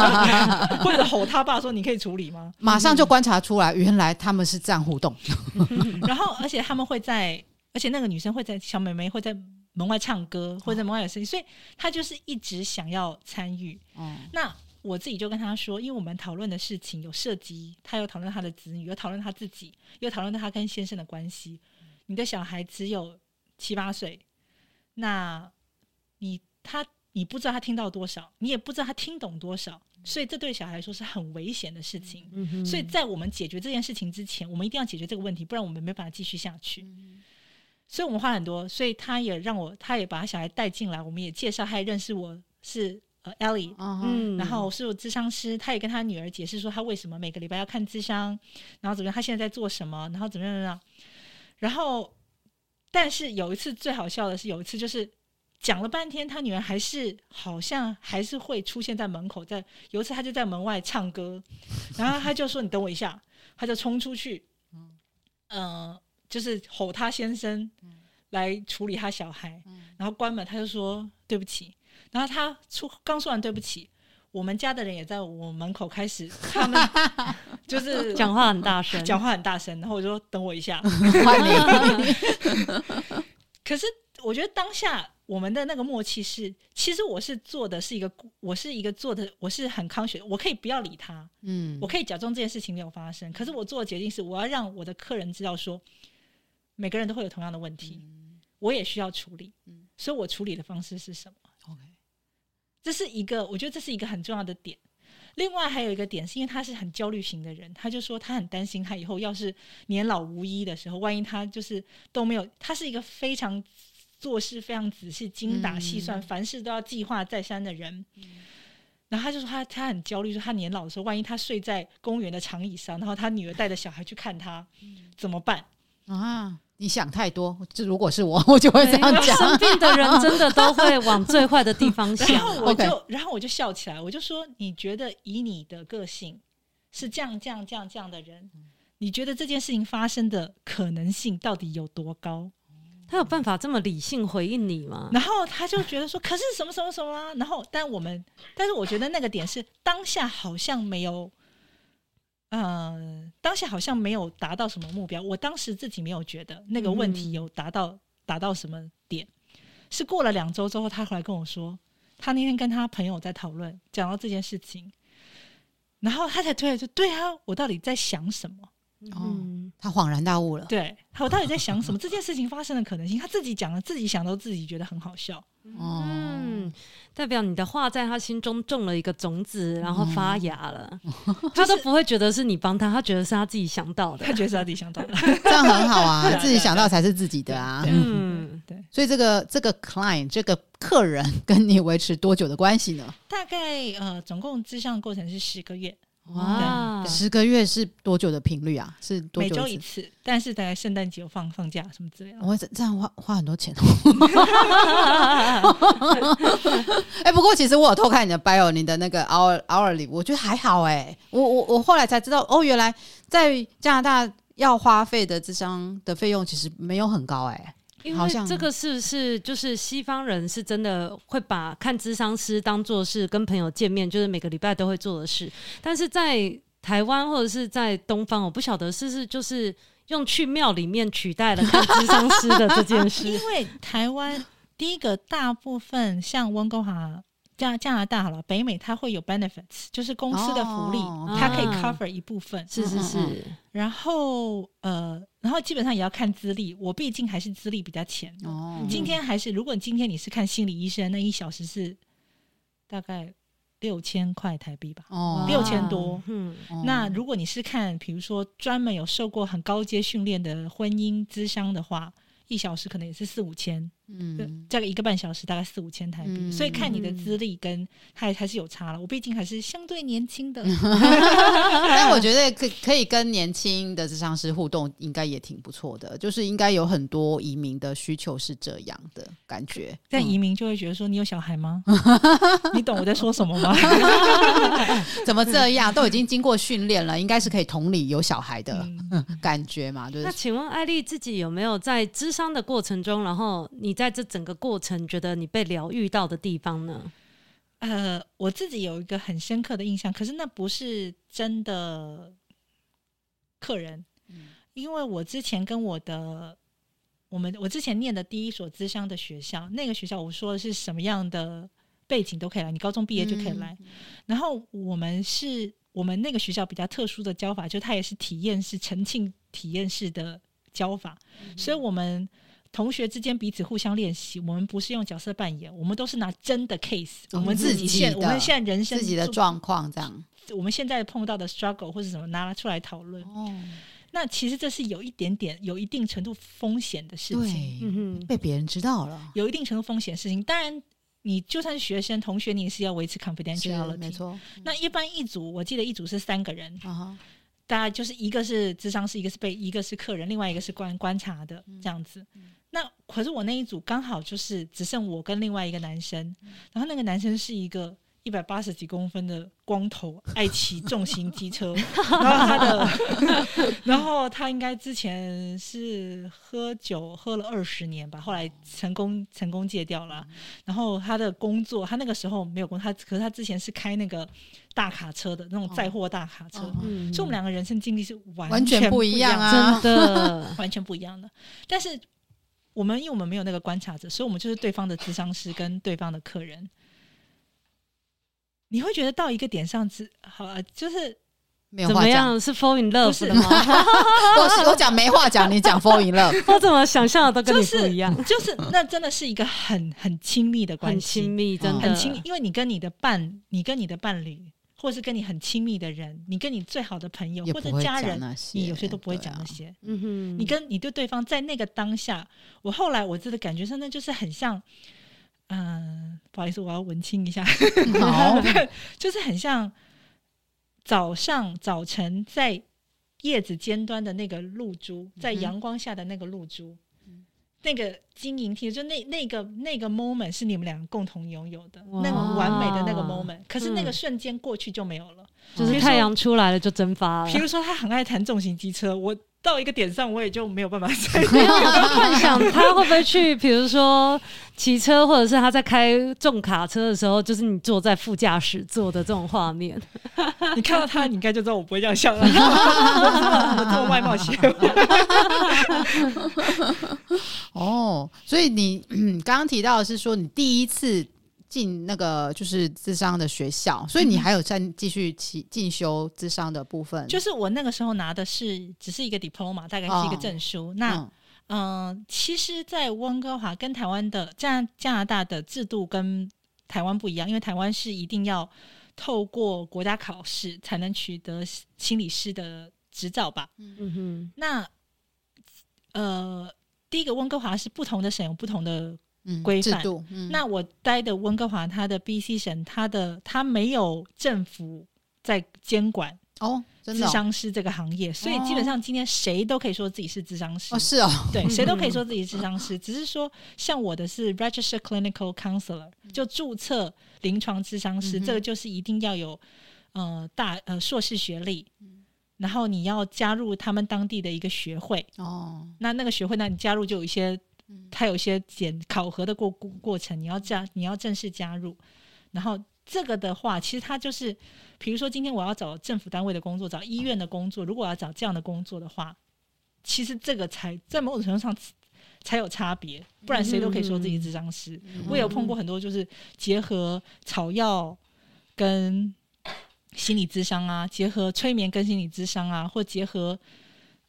(laughs) 或者吼他爸说：“你可以处理吗马上就观察出来，原来他们是这样互动。(laughs) ”然后，而且他们会在，而且那个女生会在小妹妹会在门外唱歌，或者在门外有声音，所以她就是一直想要参与。哦，那我自己就跟他说，因为我们讨论的事情有涉及，他有讨论他的子女，有讨论他自己，有讨论到他跟先生的关系。你的小孩只有七八岁，那你他你不知道他听到多少，你也不知道他听懂多少，所以这对小孩来说是很危险的事情。嗯。所以在我们解决这件事情之前，我们一定要解决这个问题，不然我们没办法继续下去。嗯。所以我们花很多，所以他也让我，他也把他小孩带进来，我们也介绍，他也认识我是呃 Ellie，嗯，然后是我智商师，他也跟他女儿解释说他为什么每个礼拜要看智商，然后怎么样，他现在在做什么，然后怎么样怎么样，然后但是有一次最好笑的是，有一次就是。讲了半天，他女儿还是好像还是会出现在门口。在有一次，他就在门外唱歌，然后他就说：“你等我一下。”他就冲出去，嗯、呃，就是吼他先生来处理他小孩，然后关门。他就说：“对不起。”然后他出刚说完“对不起”，我们家的人也在我门口开始，他们 (laughs) 就是讲话很大声，讲话很大声。然后我就说：“等我一下。” (laughs) 可是我觉得当下。我们的那个默契是，其实我是做的是一个，我是一个做的，我是很 conscious，我可以不要理他，嗯，我可以假装这件事情没有发生。可是我做的决定是，我要让我的客人知道说，每个人都会有同样的问题，嗯、我也需要处理，嗯，所以我处理的方式是什么这是一个，我觉得这是一个很重要的点。另外还有一个点，是因为他是很焦虑型的人，他就说他很担心他以后要是年老无依的时候，万一他就是都没有，他是一个非常。做事非常仔细、精打细算，嗯、凡事都要计划再三的人。嗯、然后他就说他他很焦虑，说他年老的时候，万一他睡在公园的长椅上，然后他女儿带着小孩去看他，嗯、怎么办啊？你想太多。这如果是我，(laughs) 我就会这样讲。生病的人真的都会往最坏的地方想。然后我 (laughs) 就.然后我就笑起来，我就说：你觉得以你的个性是这样、这样、这样、这样的人，你觉得这件事情发生的可能性到底有多高？他有办法这么理性回应你吗？然后他就觉得说，可是什么什么什么啊？然后，但我们，但是我觉得那个点是当下好像没有，呃，当下好像没有达到什么目标。我当时自己没有觉得那个问题有达到达到什么点。是过了两周之后，他回来跟我说，他那天跟他朋友在讨论，讲到这件事情，然后他才突然说，对啊，我到底在想什么？嗯，他恍然大悟了。对，我到底在想什么？这件事情发生的可能性，他自己讲了，自己想到自己觉得很好笑。嗯，代表你的话在他心中种了一个种子，然后发芽了。(laughs) 他都不会觉得是你帮他，他觉得是他自己想到的，(laughs) 他觉得是他自己想到的，(laughs) 这样很好啊，自己想到才是自己的啊。嗯，对。所以这个这个 client 这个客人跟你维持多久的关系呢？大概呃，总共志向的过程是十个月。哇，十个月是多久的频率啊？是多久每周一次，但是在圣诞节有放放假什么之类的。我会这样花花很多钱。(laughs) 哎，不过其实我有偷看你的 bio，你的那个 hour hourly，我觉得还好哎、欸。我我我后来才知道，哦，原来在加拿大要花费的咨商的费用其实没有很高哎、欸。因为这个是不是就是西方人是真的会把看智商师当做是跟朋友见面，就是每个礼拜都会做的事。但是在台湾或者是在东方，我不晓得是不是就是用去庙里面取代了看智商师的这件事。(laughs) 因为台湾第一个大部分像温哥华。加加拿大好了，北美它会有 benefits，就是公司的福利，哦、它可以 cover 一部分。是是是。然后呃，然后基本上也要看资历，我毕竟还是资历比较浅。哦。今天还是，如果今天你是看心理医生，那一小时是大概六千块台币吧。哦。六千多。嗯。那如果你是看，比如说专门有受过很高阶训练的婚姻咨商的话，一小时可能也是四五千。嗯，这个一个半小时大概四五千台币，嗯、所以看你的资历跟还还是有差了。我毕竟还是相对年轻的，(laughs) 但我觉得可可以跟年轻的智商师互动，应该也挺不错的。就是应该有很多移民的需求是这样的感觉。但移民就会觉得说，你有小孩吗？(laughs) 你懂我在说什么吗？(laughs) 怎么这样？都已经经过训练了，应该是可以同理有小孩的感觉嘛？就是。那请问艾丽自己有没有在智商的过程中，然后你？在这整个过程，觉得你被疗愈到的地方呢？呃，我自己有一个很深刻的印象，可是那不是真的客人，嗯，因为我之前跟我的我们我之前念的第一所资商的学校，那个学校我说的是什么样的背景都可以来，你高中毕业就可以来。嗯，然后我们是我们那个学校比较特殊的教法，就它也是体验式、沉浸体验式的教法，嗯，所以我们。同学之间彼此互相练习，我们不是用角色扮演，我们都是拿真的 case，我们自己现我们现在人生自己的状况这样，我们现在碰到的 struggle 或者什么拿出来讨论。哦，那其实这是有一点点有一定程度风险的事情，对，嗯哼，被别人知道了，有一定程度风险的事情。当然，你就算是学生同学，你也是要维持 confidentiality，没错。那一般一组，我记得一组是三个人。啊大家就是一个是智商师，一个是被，一个是客人，另外一个是观观察的这样子。嗯、那可是我那一组刚好就是只剩我跟另外一个男生，嗯、然后那个男生是一个一百八十几公分的光头，爱骑重型机车，(laughs) 然后他的，(laughs) 然后他应该之前是喝酒喝了二十年吧，后来成功成功戒掉了。嗯、然后他的工作，他那个时候没有工作，他可是他之前是开那个。大卡车的那种载货大卡车，哦嗯、所以我们两个人生经历是完全，完全不一样啊，真的 (laughs) 完全不一样的。但是我们因为我们没有那个观察者，所以我们就是对方的智商师跟对方的客人。你会觉得到一个点上，之好啊，就是没有话讲，怎么样是 fall in love 的吗？(laughs) 我我讲没话讲，你讲 fall in love，(laughs) 我怎么想象的都跟你不一样？就是，就是那真的是一个很很亲密的关系，很亲密，真的很亲密，因为你跟你的伴，你跟你的伴侣。或是跟你很亲密的人，你跟你最好的朋友或者家人，你有些都不会讲那些。嗯哼，你跟你对对方在那个当下，我后来我真的感觉上，那就是很像，嗯，不好意思，我要文清一下，(laughs) 好，就是很像早上早晨在叶子尖端的那个露珠，在阳光下的那个露珠。那个晶莹剔透，就那那个那个 moment 是你们两个共同拥有的，那个完美的那个 moment，可是那个瞬间过去就没有了，嗯、就是太阳出来了就蒸发了。比如说他很爱弹重型机车，我。到一个点上，我也就没有办法 (laughs) 再没有幻想他会不会去，比如说骑车，或者是他在开重卡车的时候，就是你坐在副驾驶座的这种画面。(laughs) 你看到他，你应该就知道我不会这样想了。我做外貌协会。哦，所以你刚刚提到的是说，你第一次。进那个就是智商的学校，所以你还有在继续进进修智商的部分。就是我那个时候拿的是只是一个 diploma，大概是一个证书。哦、那嗯、呃，其实，在温哥华跟台湾的加加拿大的制度跟台湾不一样，因为台湾是一定要透过国家考试才能取得心理师的执照吧。嗯哼。那呃，第一个温哥华是不同的省有不同的。规范。嗯、那我待的温哥华，它的 BC 省，它的它没有政府在监管哦，智商师这个行业，所以基本上今天谁都可以说自己是智商师。哦，是哦，对，(laughs) 谁都可以说自己是智商师，(laughs) 只是说像我的是 Registered Clinical Counselor，就注册临床智商师，嗯、这个就是一定要有呃大呃硕士学历，然后你要加入他们当地的一个学会。哦，那那个学会，那你加入就有一些。它有一些检考核的过过过程，你要加，你要正式加入。然后这个的话，其实它就是，比如说今天我要找政府单位的工作，找医院的工作，如果我要找这样的工作的话，其实这个才在某种程度上才有差别，不然谁都可以说自己智商师。嗯、我也有碰过很多，就是结合草药跟心理智商啊，结合催眠跟心理智商啊，或结合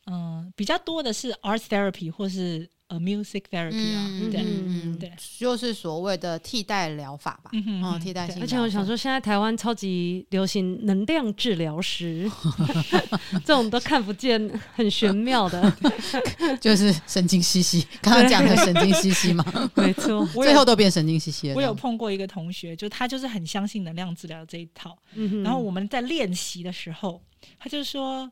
嗯比较多的是 art therapy 或是。A music therapy 啊，对，嗯对，就是所谓的替代疗法吧，嗯，替代性。而且我想说，现在台湾超级流行能量治疗师，(laughs) 这种都看不见，很玄妙的，(laughs) 就是神经兮兮。刚刚讲的神经兮兮嘛，(laughs) 没错，最后都变神经兮兮了。我有碰过一个同学，就他就是很相信能量治疗这一套，然后我们在练习的时候，他就说。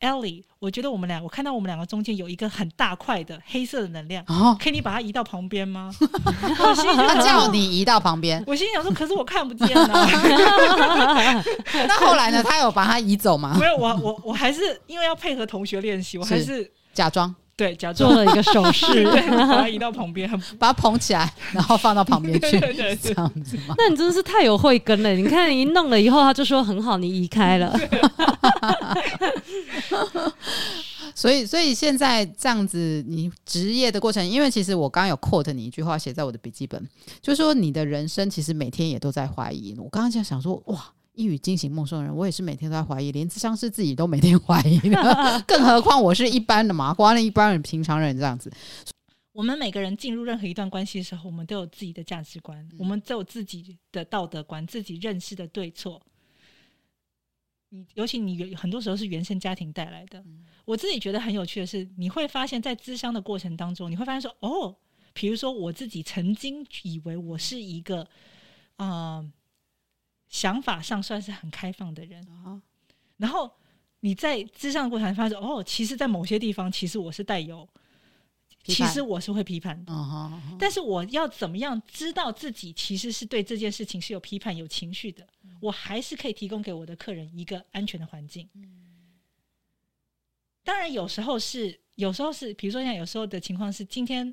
Ellie，我觉得我们俩，我看到我们两个中间有一个很大块的黑色的能量，哦、可以你把它移到旁边吗？(laughs) 他叫你移到旁边，我心里想说，可是我看不见呢。(laughs) 那后来呢？他有把它移走吗？没有，我我我还是因为要配合同学练习，我还是，是假装。对，假装做了一个手势，(laughs) 把它移到旁边，把它捧起来，然后放到旁边去，(laughs) 这样子吗？那你真的是太有慧根了！你看，你一弄了以后，他就说很好，你移开了。(laughs) 所以，所以现在这样子，你职业的过程，因为其实我刚刚有 quote 你一句话，写在我的笔记本，就是说你的人生其实每天也都在怀疑。我刚刚就想说，哇。一语惊醒梦中人，我也是每天都在怀疑，连智商是自己都每天 (laughs) 怀疑的，更何况我是一般的嘛，光一般人、平常人这样子。我们每个人进入任何一段关系的时候，我们都有自己的价值观，嗯、我们都有自己的道德观，自己认识的对错。你尤其你很多时候是原生家庭带来的。嗯、我自己觉得很有趣的是，你会发现在咨商的过程当中，你会发现说，哦，比如说我自己曾经以为我是一个，啊、呃，想法上算是很开放的人，啊、然后你在咨商的过程发现，哦，其实，在某些地方，其实我是带有。其实我是会批判的，但是我要怎么样知道自己其实是对这件事情是有批判、有情绪的？我还是可以提供给我的客人一个安全的环境。当然，有时候是，有时候是，比如说像有时候的情况是，今天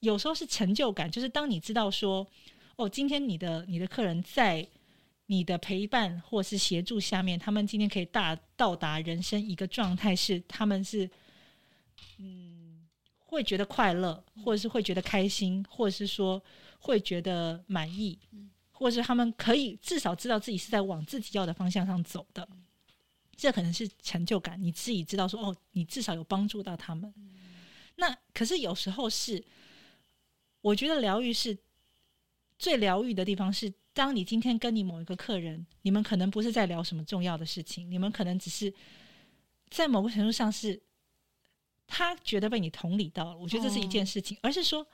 有时候是成就感，就是当你知道说，哦，今天你的你的客人在你的陪伴或是协助下面，他们今天可以大到达人生一个状态，是他们是，嗯。会觉得快乐，或者是会觉得开心，或者是说会觉得满意，或者是他们可以至少知道自己是在往自己要的方向上走的，这可能是成就感。你自己知道说，哦，你至少有帮助到他们。那可是有时候是，我觉得疗愈是最疗愈的地方是，当你今天跟你某一个客人，你们可能不是在聊什么重要的事情，你们可能只是在某个程度上是。他觉得被你同理到了，我觉得这是一件事情，哦、而是说，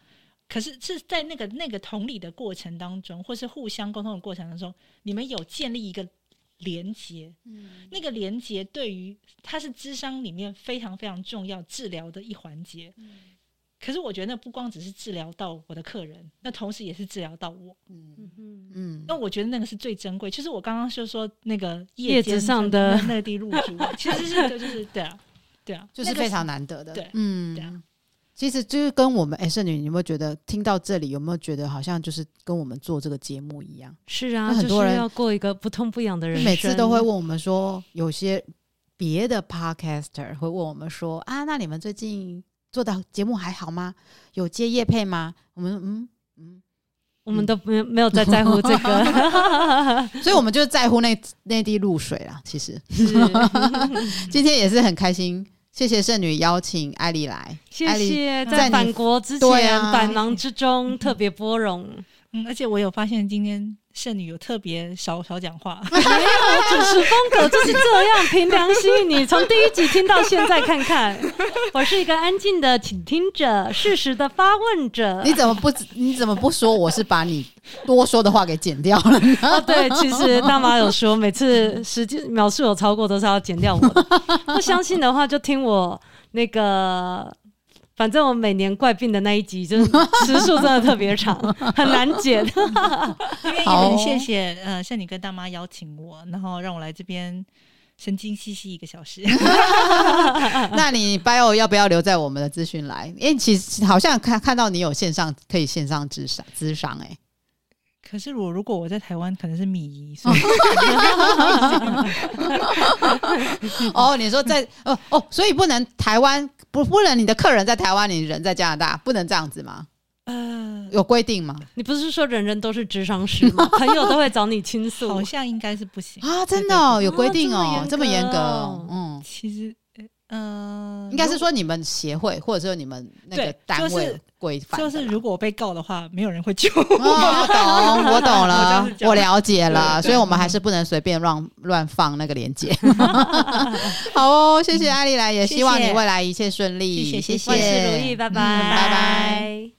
可是是在那个那个同理的过程当中，或是互相沟通的过程当中，你们有建立一个连接，嗯，那个连接对于它是智商里面非常非常重要治疗的一环节。嗯、可是我觉得那不光只是治疗到我的客人，那同时也是治疗到我，嗯嗯嗯。那我觉得那个是最珍贵。其实我刚刚就说那个叶子上的那滴露珠，(laughs) 其实是就是对啊。对啊，就是非常难得的。对，嗯，对啊，其实就是跟我们哎，圣女，你有没有觉得听到这里，有没有觉得好像就是跟我们做这个节目一样？是啊，很多人要过一个不痛不痒的人生，每次都会问我们说，有些别的 podcaster 会问我们说啊，那你们最近做的节目还好吗？有接叶配吗？我们嗯嗯，我们都没有没有在在乎这个，(laughs) 所以我们就在乎那那滴露水啦。其实是 (laughs) 今天也是很开心。谢谢圣女邀请艾莉来，谢谢在返国之前百忙之中特别拨冗，嗯，而且我有发现今天圣女有特别少少讲话，(laughs) 没有主持风格就是这样，凭良心，你从第一集听到现在看看，(laughs) 我是一个安静的倾听者，适时的发问者，你怎么不你怎么不说我是把你多说的话给剪掉了呢？(laughs) 哦，对，其实大妈有说，每次时间描述有超过都是要剪掉我的。不相信的话，就听我那个，反正我每年怪病的那一集，就是时数真的特别长，(laughs) 很难剪。因为也很谢谢呃，像你跟大妈邀请我，然后让我来这边神经兮兮一个小时。(laughs) 那你 bio 要不要留在我们的资讯来？因为其实好像看看到你有线上可以线上咨商咨商哎。可是我如果我在台湾，可能是米姨。所以 (laughs) 哦，你说在哦哦，所以不能台湾不不能你的客人在台湾，你人在加拿大，不能这样子吗？呃，有规定吗？你不是说人人都是智商师吗？(laughs) 朋友都会找你倾诉，好像应该是不行啊！真的哦，有规定哦，这么严格哦。嗯，其实。嗯，应该是说你们协会或者说你们那个单位规范，就是如果我被告的话，没有人会救我。我懂，我懂了，(laughs) 我了解了，所以我们还是不能随便乱乱放那个链接。(laughs) (laughs) 好哦，谢谢艾丽来，也希望你未来一切顺利，谢谢，谢谢，万事如意，拜拜，拜拜。